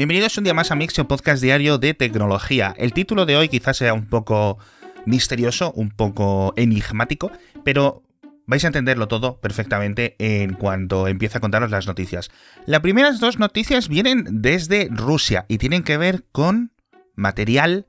Bienvenidos un día más a Mixio Podcast Diario de Tecnología. El título de hoy quizás sea un poco misterioso, un poco enigmático, pero vais a entenderlo todo perfectamente en cuanto empiece a contaros las noticias. Las primeras dos noticias vienen desde Rusia y tienen que ver con material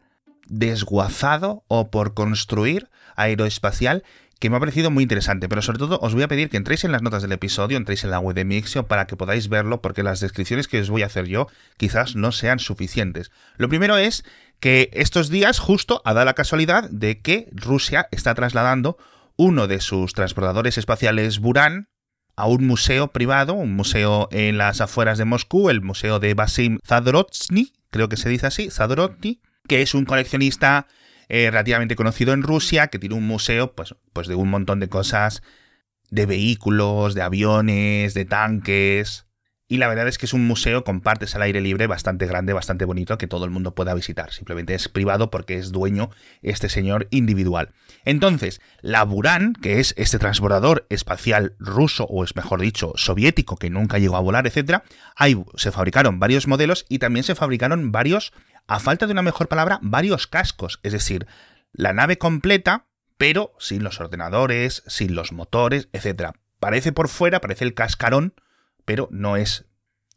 desguazado o por construir aeroespacial que me ha parecido muy interesante, pero sobre todo os voy a pedir que entréis en las notas del episodio, entréis en la web de Mixio para que podáis verlo, porque las descripciones que os voy a hacer yo quizás no sean suficientes. Lo primero es que estos días justo ha dado la casualidad de que Rusia está trasladando uno de sus transportadores espaciales Buran a un museo privado, un museo en las afueras de Moscú, el museo de Basim Zadrotsny, creo que se dice así, Zadrotsny, que es un coleccionista eh, relativamente conocido en Rusia, que tiene un museo pues, pues de un montón de cosas, de vehículos, de aviones, de tanques. Y la verdad es que es un museo con partes al aire libre bastante grande, bastante bonito, que todo el mundo pueda visitar. Simplemente es privado porque es dueño este señor individual. Entonces, la Buran, que es este transbordador espacial ruso, o es mejor dicho, soviético, que nunca llegó a volar, etc., ahí se fabricaron varios modelos y también se fabricaron varios a falta de una mejor palabra, varios cascos, es decir, la nave completa, pero sin los ordenadores, sin los motores, etc. Parece por fuera, parece el cascarón, pero no es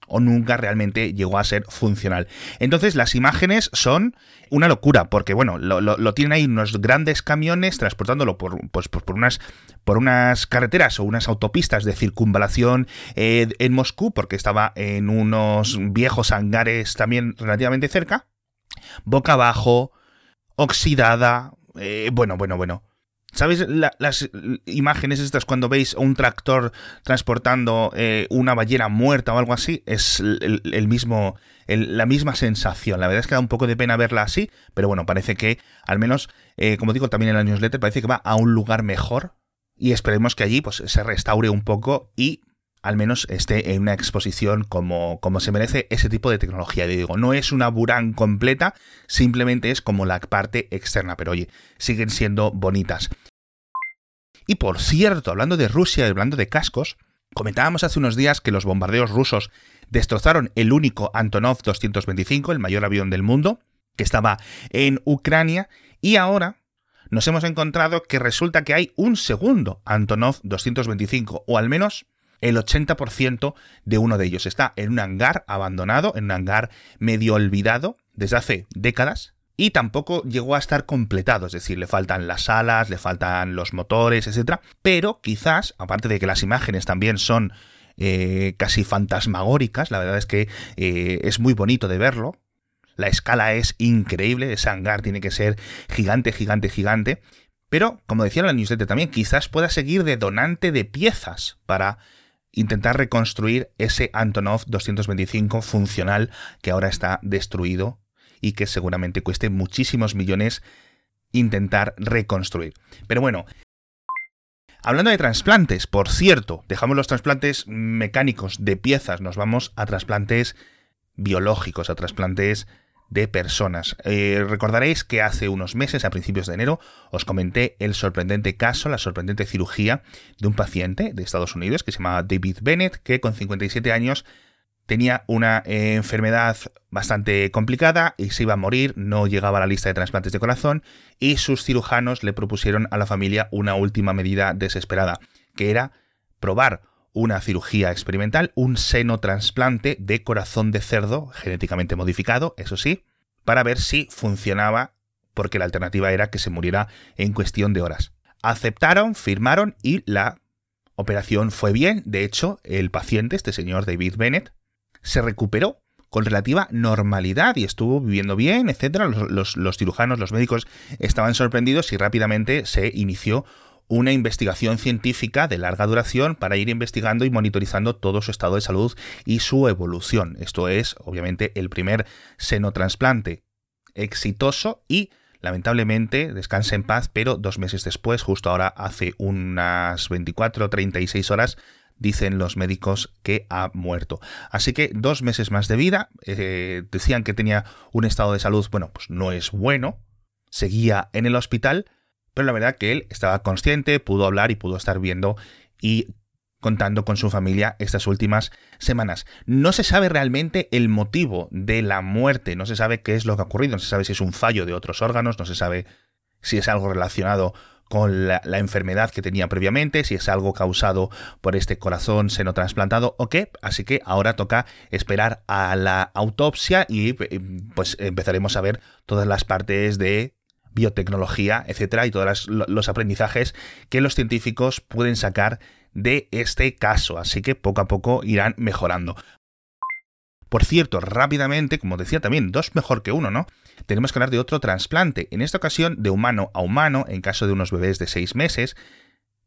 o nunca realmente llegó a ser funcional. Entonces las imágenes son una locura, porque bueno, lo, tienen ahí unos grandes camiones transportándolo por, pues, por, unas, por unas carreteras o unas autopistas de circunvalación eh, en Moscú, porque estaba en unos viejos hangares también relativamente cerca boca abajo, oxidada, eh, bueno, bueno, bueno. ¿Sabéis las imágenes estas cuando veis un tractor transportando eh, una ballena muerta o algo así? Es el, mismo, la misma sensación. La verdad es que da un poco de pena verla así, pero bueno, parece que, al menos, eh, como digo también en la newsletter, parece que va a un lugar mejor y esperemos que allí pues, se restaure un poco y al menos esté en una exposición como, como se merece ese tipo de tecnología. Digo, no es una Buran completa, simplemente es como la parte externa, pero oye, siguen siendo bonitas. Y por cierto, hablando de Rusia y hablando de cascos, comentábamos hace unos días que los bombardeos rusos destrozaron el único Antonov 225, el mayor avión del mundo, que estaba en Ucrania, y ahora nos hemos encontrado que resulta que hay un segundo Antonov 225, o al menos el 80% de uno de ellos está en un hangar abandonado, en un hangar medio olvidado desde hace décadas. Y tampoco llegó a estar completado, es decir, le faltan las alas, le faltan los motores, etc. Pero quizás, aparte de que las imágenes también son eh, casi fantasmagóricas, la verdad es que eh, es muy bonito de verlo, la escala es increíble, ese hangar tiene que ser gigante, gigante, gigante. Pero, como decía la newsletter también, quizás pueda seguir de donante de piezas para intentar reconstruir ese Antonov 225 funcional que ahora está destruido y que seguramente cueste muchísimos millones intentar reconstruir. Pero bueno, hablando de trasplantes, por cierto, dejamos los trasplantes mecánicos de piezas, nos vamos a trasplantes biológicos, a trasplantes de personas. Eh, recordaréis que hace unos meses, a principios de enero, os comenté el sorprendente caso, la sorprendente cirugía de un paciente de Estados Unidos que se llama David Bennett, que con 57 años tenía una enfermedad bastante complicada y se iba a morir, no llegaba a la lista de trasplantes de corazón y sus cirujanos le propusieron a la familia una última medida desesperada, que era probar una cirugía experimental, un seno trasplante de corazón de cerdo genéticamente modificado, eso sí, para ver si funcionaba, porque la alternativa era que se muriera en cuestión de horas. Aceptaron, firmaron y la operación fue bien. De hecho, el paciente, este señor David Bennett, se recuperó con relativa normalidad y estuvo viviendo bien, etc. Los, los, cirujanos, los médicos estaban sorprendidos y rápidamente se inició una investigación científica de larga duración para ir investigando y monitorizando todo su estado de salud y su evolución. Esto es, obviamente, el primer senotransplante exitoso y lamentablemente, descansa en paz, pero dos meses después, justo ahora hace unas 24 o 36 horas, dicen los médicos que ha muerto. Así que dos meses más de vida, eh, decían que tenía un estado de salud, bueno, pues no es bueno, seguía en el hospital, pero la verdad que él estaba consciente, pudo hablar y pudo estar viendo y contando con su familia estas últimas semanas. No se sabe realmente el motivo de la muerte, no se sabe qué es lo que ha ocurrido, no se sabe si es un fallo de otros órganos, no se sabe si es algo relacionado con la, enfermedad que tenía previamente, si es algo causado por este corazón seno trasplantado o qué. Así que ahora toca esperar a la autopsia y pues empezaremos a ver todas las partes de biotecnología, etcétera, y todos los aprendizajes que los científicos pueden sacar de este caso, así que poco a poco irán mejorando. Por cierto, rápidamente, como decía también, dos mejor que uno, ¿no? Tenemos que hablar de otro trasplante, en esta ocasión de humano a humano, en caso de unos bebés de seis meses,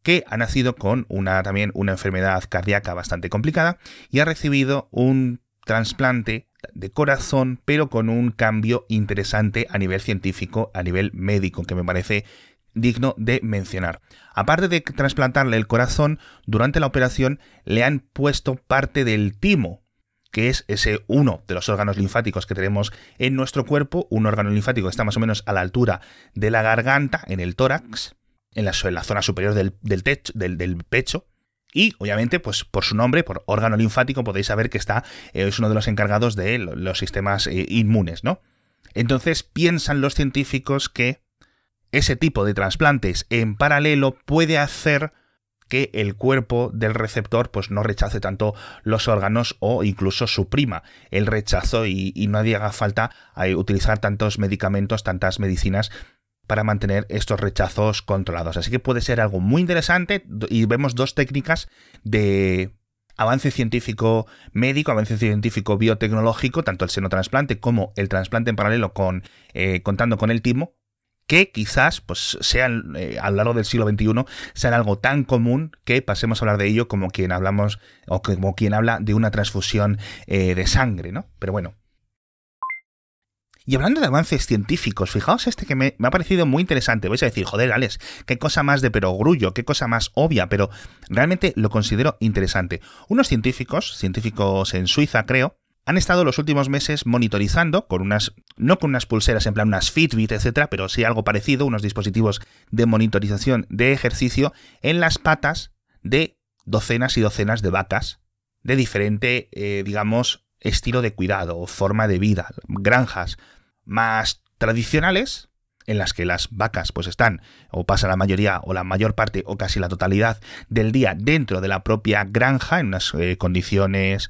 que ha nacido con una también una enfermedad cardíaca bastante complicada y ha recibido un trasplante de corazón, pero con un cambio interesante a nivel científico, a nivel médico, que me parece digno de mencionar. Aparte de trasplantarle el corazón, durante la operación le han puesto parte del timo, que es ese uno de los órganos linfáticos que tenemos en nuestro cuerpo, un órgano linfático que está más o menos a la altura de la garganta, en el tórax, en la, zona superior del, techo, del, pecho, y obviamente, pues por su nombre, por órgano linfático, podéis saber que está, eh, es uno de los encargados de los sistemas eh, inmunes, ¿no? Entonces piensan los científicos que ese tipo de trasplantes en paralelo puede hacer que el cuerpo del receptor pues no rechace tanto los órganos o incluso suprima el rechazo y, no haga falta eh, utilizar tantos medicamentos, tantas medicinas para mantener estos rechazos controlados. Así que puede ser algo muy interesante y vemos dos técnicas de avance científico médico, avance científico biotecnológico, tanto el senotransplante como el trasplante en paralelo con eh, contando con el timo, que quizás pues sean eh, a lo largo del siglo XXI sean algo tan común que pasemos a hablar de ello como quien hablamos o como quien habla de una transfusión eh, de sangre, ¿no? Pero bueno. Y hablando de avances científicos, fijaos este que me, ha parecido muy interesante. Vais a decir, joder, Alex, qué cosa más de perogrullo, qué cosa más obvia, pero realmente lo considero interesante. Unos científicos, científicos en Suiza creo, han estado los últimos meses monitorizando con unas, no con unas pulseras en plan unas Fitbit, etcétera, pero sí algo parecido, unos dispositivos de monitorización de ejercicio en las patas de docenas y docenas de vacas de diferente, eh, digamos, estilo de cuidado forma de vida, granjas más tradicionales, en las que las vacas pues están o pasa la mayoría o la mayor parte o casi la totalidad del día dentro de la propia granja en unas eh, condiciones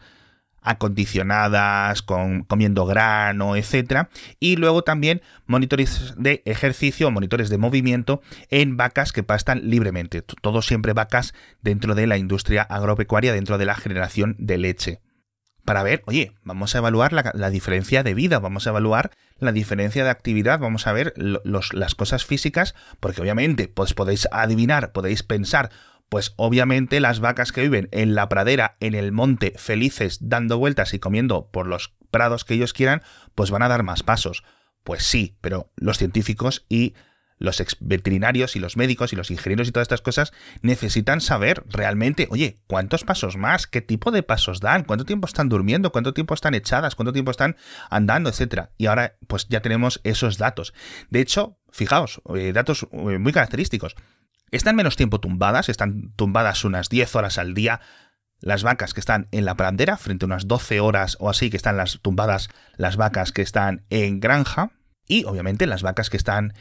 acondicionadas, con, comiendo grano, etcétera, y luego también monitores de ejercicio, monitores de movimiento en vacas que pastan libremente, todo siempre vacas dentro de la industria agropecuaria, dentro de la generación de leche. Para ver, oye, vamos a evaluar la, diferencia de vida, vamos a evaluar la diferencia de actividad, vamos a ver las cosas físicas, porque obviamente pues podéis adivinar, podéis pensar, pues obviamente las vacas que viven en la pradera, en el monte, felices, dando vueltas y comiendo por los prados que ellos quieran, pues van a dar más pasos. Pues sí, pero los científicos y los veterinarios y los médicos y los ingenieros y todas estas cosas necesitan saber realmente, oye, ¿cuántos pasos más? ¿Qué tipo de pasos dan? ¿Cuánto tiempo están durmiendo? ¿Cuánto tiempo están echadas? ¿Cuánto tiempo están andando? Etcétera. Y ahora, pues ya tenemos esos datos. De hecho, fijaos, eh, datos eh, muy característicos. Están menos tiempo tumbadas, están tumbadas unas 10 horas al día. Las vacas que están en la pradera, frente a unas 12 horas o así que están las tumbadas las vacas que están en granja. Y obviamente las vacas que están,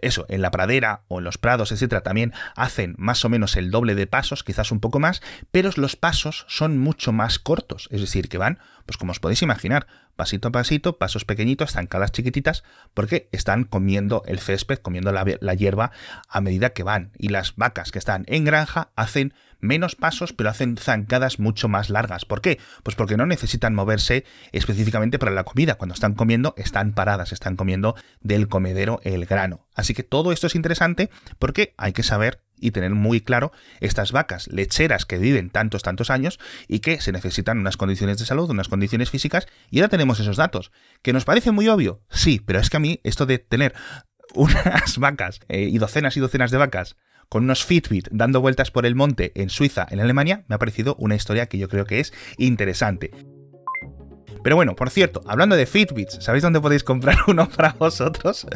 eso, en la pradera o en los prados, etcétera, también hacen más o menos el doble de pasos, quizás un poco más, pero los pasos son mucho más cortos. Es decir, que van, pues como os podéis imaginar, pasito a pasito, pasos pequeñitos, zancadas chiquititas, porque están comiendo el césped, comiendo la, la hierba a medida que van. Y las vacas que están en granja hacen menos pasos, pero hacen zancadas mucho más largas. ¿Por qué? Pues porque no necesitan moverse específicamente para la comida. Cuando están comiendo, están paradas, están comiendo del comedero el grano. Así que todo esto es interesante porque hay que saber y tener muy claro estas vacas lecheras que viven tantos, tantos años y que se necesitan unas condiciones de salud, unas condiciones físicas, y ahora tenemos esos datos. ¿Que nos parece muy obvio? Sí, pero es que a mí esto de tener unas vacas eh, y docenas y docenas de vacas con unos Fitbit dando vueltas por el monte en Suiza, en Alemania, me ha parecido una historia que yo creo que es interesante. Pero bueno, por cierto, hablando de Fitbits, ¿sabéis dónde podéis comprar uno para vosotros?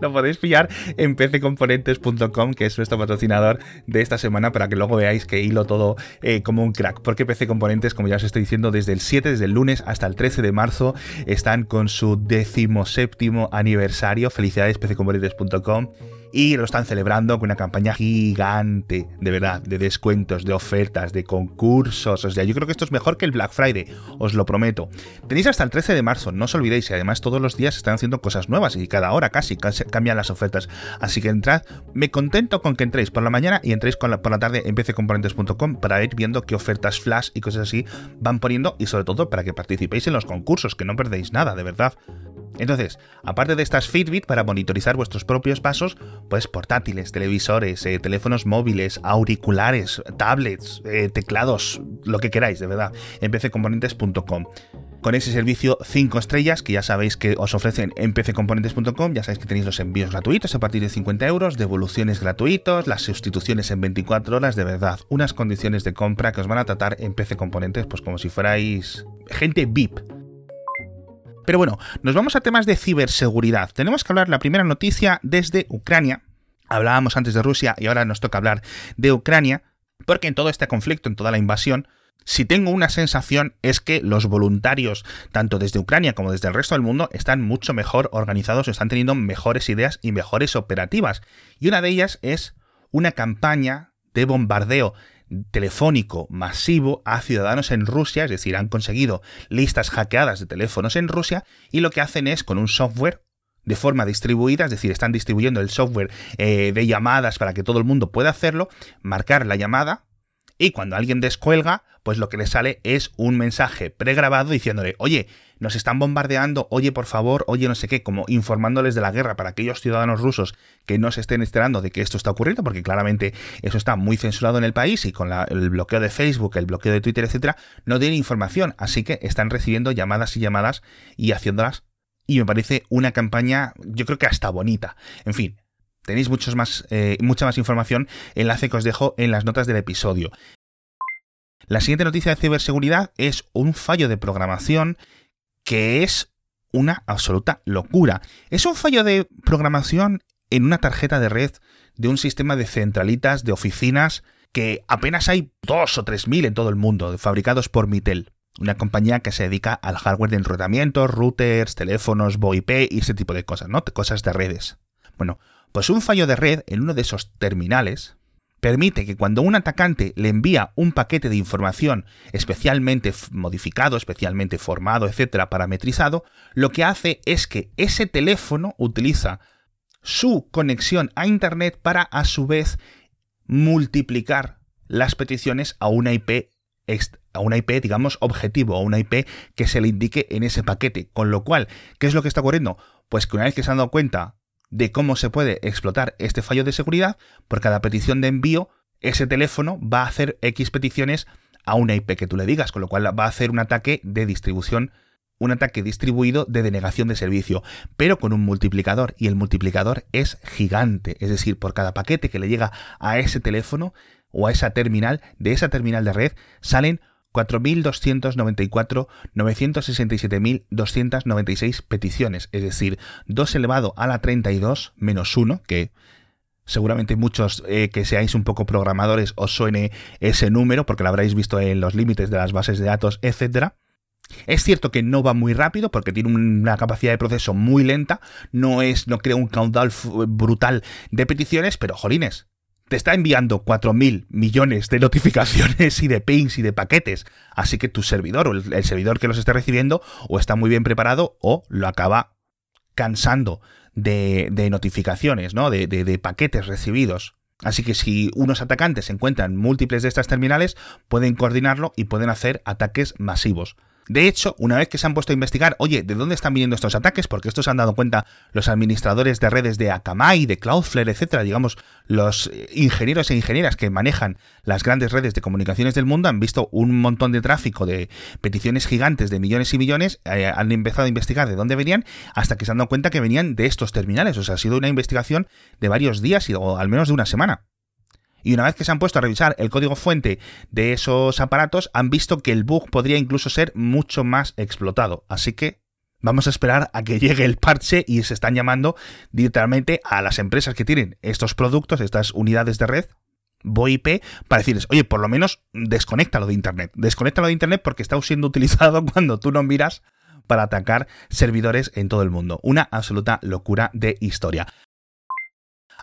Lo podéis pillar en pccomponentes.com, que es nuestro patrocinador de esta semana, para que luego veáis que hilo todo eh, como un crack. Porque PC Componentes, como ya os estoy diciendo, desde el 7, desde el lunes hasta el 13 de marzo, están con su decimoséptimo aniversario. Felicidades, pccomponentes.com y lo están celebrando con una campaña gigante, de verdad, de descuentos, de ofertas, de concursos. O sea, yo creo que esto es mejor que el Black Friday, os lo prometo. Tenéis hasta el 13 de marzo, no os olvidéis, y además todos los días están haciendo cosas nuevas y cada hora casi cambian las ofertas. Así que entrad, me contento con que entréis por la mañana y entréis por la tarde en pccomponentes.com para ir viendo qué ofertas flash y cosas así van poniendo y sobre todo para que participéis en los concursos, que no perdéis nada, de verdad. Entonces, aparte de estas Fitbit para monitorizar vuestros propios pasos, pues portátiles, televisores, eh, teléfonos móviles, auriculares, tablets, eh, teclados, lo que queráis, de verdad, en pccomponentes.com. Con ese servicio 5 estrellas que ya sabéis que os ofrecen en pccomponentes.com, ya sabéis que tenéis los envíos gratuitos a partir de 50 euros, devoluciones gratuitos, las sustituciones en 24 horas, de verdad, unas condiciones de compra que os van a tratar en PC Componentes pues como si fuerais gente VIP pero bueno, nos vamos a temas de ciberseguridad. Tenemos que hablar la primera noticia desde Ucrania. Hablábamos antes de Rusia y ahora nos toca hablar de Ucrania, porque en todo este conflicto, en toda la invasión, si tengo una sensación es que los voluntarios, tanto desde Ucrania como desde el resto del mundo, están mucho mejor organizados, están teniendo mejores ideas y mejores operativas. Y una de ellas es una campaña de bombardeo telefónico masivo a ciudadanos en Rusia, es decir, han conseguido listas hackeadas de teléfonos en Rusia y lo que hacen es con un software de forma distribuida, es decir, están distribuyendo el software eh, de llamadas para que todo el mundo pueda hacerlo, marcar la llamada y cuando alguien descuelga, pues lo que le sale es un mensaje pregrabado diciéndole, oye, nos están bombardeando, oye por favor, oye no sé qué, como informándoles de la guerra para aquellos ciudadanos rusos que no se estén enterando de que esto está ocurriendo, porque claramente eso está muy censurado en el país y con el bloqueo de Facebook, el bloqueo de Twitter, etcétera, no tienen información, así que están recibiendo llamadas y llamadas y haciéndolas. Y me parece una campaña, yo creo que hasta bonita. En fin, Tenéis muchos más, eh, mucha más información, enlace que os dejo en las notas del episodio. La siguiente noticia de ciberseguridad es un fallo de programación que es una absoluta locura. Es un fallo de programación en una tarjeta de red de un sistema de centralitas de oficinas que apenas hay dos o tres mil en todo el mundo, fabricados por Mitel, una compañía que se dedica al hardware de enrutamiento, routers, teléfonos, VoIP y ese tipo de cosas, ¿no? Cosas de redes. Bueno, pues un fallo de red en uno de esos terminales permite que cuando un atacante le envía un paquete de información especialmente modificado, especialmente formado, etcétera, parametrizado, lo que hace es que ese teléfono utiliza su conexión a Internet para a su vez multiplicar las peticiones a una IP a una IP, digamos, objetivo, a una IP que se le indique en ese paquete. Con lo cual, ¿qué es lo que está ocurriendo? Pues que una vez que se han dado cuenta de cómo se puede explotar este fallo de seguridad, por cada petición de envío, ese teléfono va a hacer X peticiones a una IP que tú le digas, con lo cual va a hacer un ataque de distribución, un ataque distribuido de denegación de servicio, pero con un multiplicador, y el multiplicador es gigante, es decir, por cada paquete que le llega a ese teléfono o a esa terminal, de esa terminal de red, salen 4.294, 967.296 peticiones, es decir, 2 elevado a la 32 menos 1, que seguramente muchos eh, que seáis un poco programadores os suene ese número, porque lo habréis visto en los límites de las bases de datos, etc. Es cierto que no va muy rápido porque tiene una capacidad de proceso muy lenta, no es, no crea un caudal brutal de peticiones, pero jolines, te está enviando 4.000 millones de notificaciones y de pings y de paquetes. Así que tu servidor o el, servidor que los esté recibiendo o está muy bien preparado o lo acaba cansando de, notificaciones, ¿no? De, de paquetes recibidos. Así que si unos atacantes encuentran múltiples de estas terminales, pueden coordinarlo y pueden hacer ataques masivos. De hecho, una vez que se han puesto a investigar, oye, ¿de dónde están viniendo estos ataques? Porque estos han dado cuenta los administradores de redes de Akamai, de Cloudflare, etcétera, digamos, los eh, ingenieros e ingenieras que manejan las grandes redes de comunicaciones del mundo han visto un montón de tráfico de peticiones gigantes de millones y millones, eh, han empezado a investigar de dónde venían hasta que se han dado cuenta que venían de estos terminales. O sea, ha sido una investigación de varios días o al menos de una semana. Y una vez que se han puesto a revisar el código fuente de esos aparatos, han visto que el bug podría incluso ser mucho más explotado. Así que vamos a esperar a que llegue el parche y se están llamando directamente a las empresas que tienen estos productos, estas unidades de red, VoIP, para decirles, oye, por lo menos desconéctalo de Internet. Desconéctalo de Internet porque está siendo utilizado cuando tú no miras para atacar servidores en todo el mundo. Una absoluta locura de historia.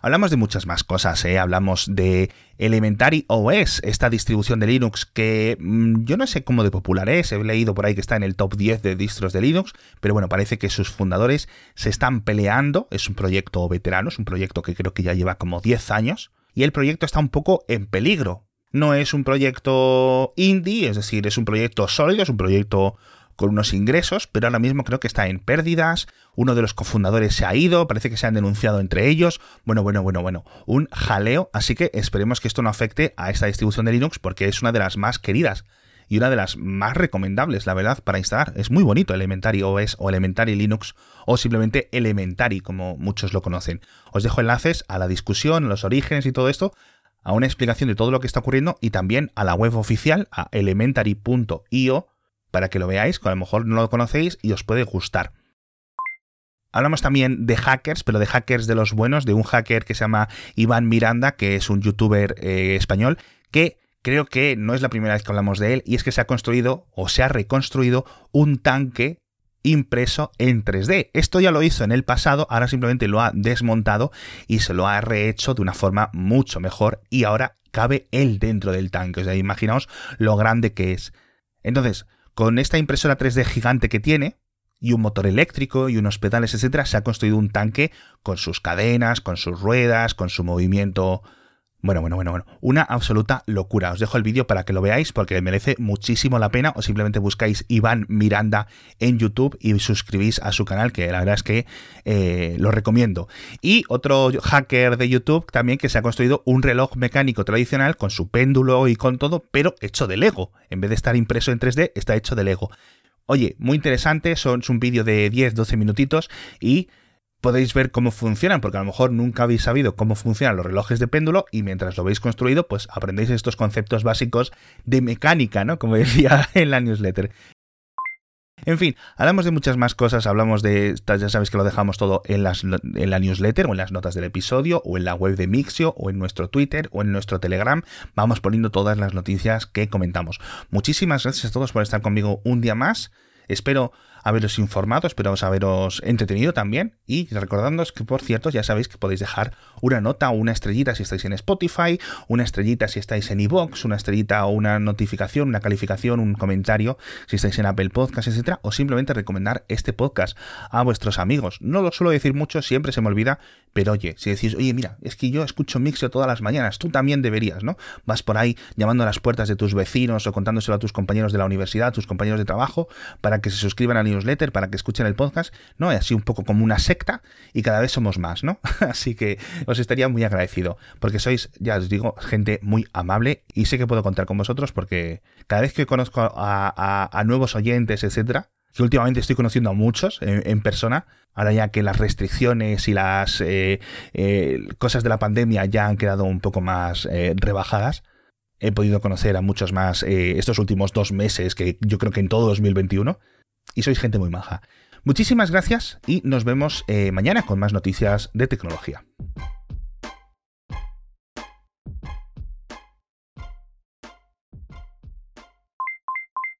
Hablamos de muchas más cosas, ¿eh? hablamos de Elementary OS, esta distribución de Linux que mm, yo no sé cómo de popular es, he leído por ahí que está en el top 10 de distros de Linux, pero bueno, parece que sus fundadores se están peleando, es un proyecto veterano, es un proyecto que creo que ya lleva como 10 años, y el proyecto está un poco en peligro. No es un proyecto indie, es decir, es un proyecto sólido, es un proyecto con unos ingresos, pero ahora mismo creo que está en pérdidas, uno de los cofundadores se ha ido, parece que se han denunciado entre ellos, bueno, bueno, bueno, bueno, un jaleo, así que esperemos que esto no afecte a esta distribución de Linux porque es una de las más queridas y una de las más recomendables, la verdad, para instalar. Es muy bonito Elementary OS o Elementary Linux o simplemente Elementary, como muchos lo conocen. Os dejo enlaces a la discusión, los orígenes y todo esto, a una explicación de todo lo que está ocurriendo y también a la web oficial, a elementary.io, para que lo veáis, que a lo mejor no lo conocéis y os puede gustar. Hablamos también de hackers, pero de hackers de los buenos, de un hacker que se llama Iván Miranda, que es un youtuber eh, español, que creo que no es la primera vez que hablamos de él, y es que se ha construido o se ha reconstruido un tanque impreso en 3D. Esto ya lo hizo en el pasado, ahora simplemente lo ha desmontado y se lo ha rehecho de una forma mucho mejor y ahora cabe él dentro del tanque. O sea, imaginaos lo grande que es. Entonces, con esta impresora 3D gigante que tiene, y un motor eléctrico y unos pedales, etcétera, se ha construido un tanque con sus cadenas, con sus ruedas, con su movimiento bueno, bueno, bueno, bueno. Una absoluta locura. Os dejo el vídeo para que lo veáis porque merece muchísimo la pena o simplemente buscáis Iván Miranda en YouTube y suscribís a su canal que la verdad es que eh, lo recomiendo. Y otro hacker de YouTube también que se ha construido un reloj mecánico tradicional con su péndulo y con todo, pero hecho de Lego. En vez de estar impreso en 3D, está hecho de Lego. Oye, muy interesante, son, es un vídeo de 10-12 minutitos y podéis ver cómo funcionan, porque a lo mejor nunca habéis sabido cómo funcionan los relojes de péndulo y mientras lo habéis construido, pues aprendéis estos conceptos básicos de mecánica, ¿no? Como decía en la newsletter. En fin, hablamos de muchas más cosas, hablamos de, ya sabéis que lo dejamos todo en, las, en la newsletter o en las notas del episodio o en la web de Mixio o en nuestro Twitter o en nuestro Telegram, vamos poniendo todas las noticias que comentamos. Muchísimas gracias a todos por estar conmigo un día más. Espero haberos informado, espero haberos entretenido también y recordándoos que por cierto ya sabéis que podéis dejar una nota o una estrellita si estáis en Spotify, una estrellita si estáis en iVoox, una estrellita o una notificación, una calificación, un comentario si estáis en Apple Podcast, etcétera, o simplemente recomendar este podcast a vuestros amigos. No lo suelo decir mucho, siempre se me olvida, pero oye, si decís, oye, mira, es que yo escucho Mixio todas las mañanas, tú también deberías, ¿no? Vas por ahí llamando a las puertas de tus vecinos o contándoselo a tus compañeros de la universidad, tus compañeros de trabajo, para que se suscriban al newsletter, para que escuchen el podcast, ¿no? Es así un poco como una secta y cada vez somos más, ¿no? así que os estaría muy agradecido, porque sois, ya os digo, gente muy amable y sé que puedo contar con vosotros porque cada vez que conozco a, nuevos oyentes, etcétera, que últimamente estoy conociendo a muchos en, persona, ahora ya que las restricciones y las eh, eh, cosas de la pandemia ya han quedado un poco más eh, rebajadas, he podido conocer a muchos más estos últimos dos meses, que yo creo que en todo 2021, y sois gente muy maja. Muchísimas gracias y nos vemos mañana con más noticias de tecnología.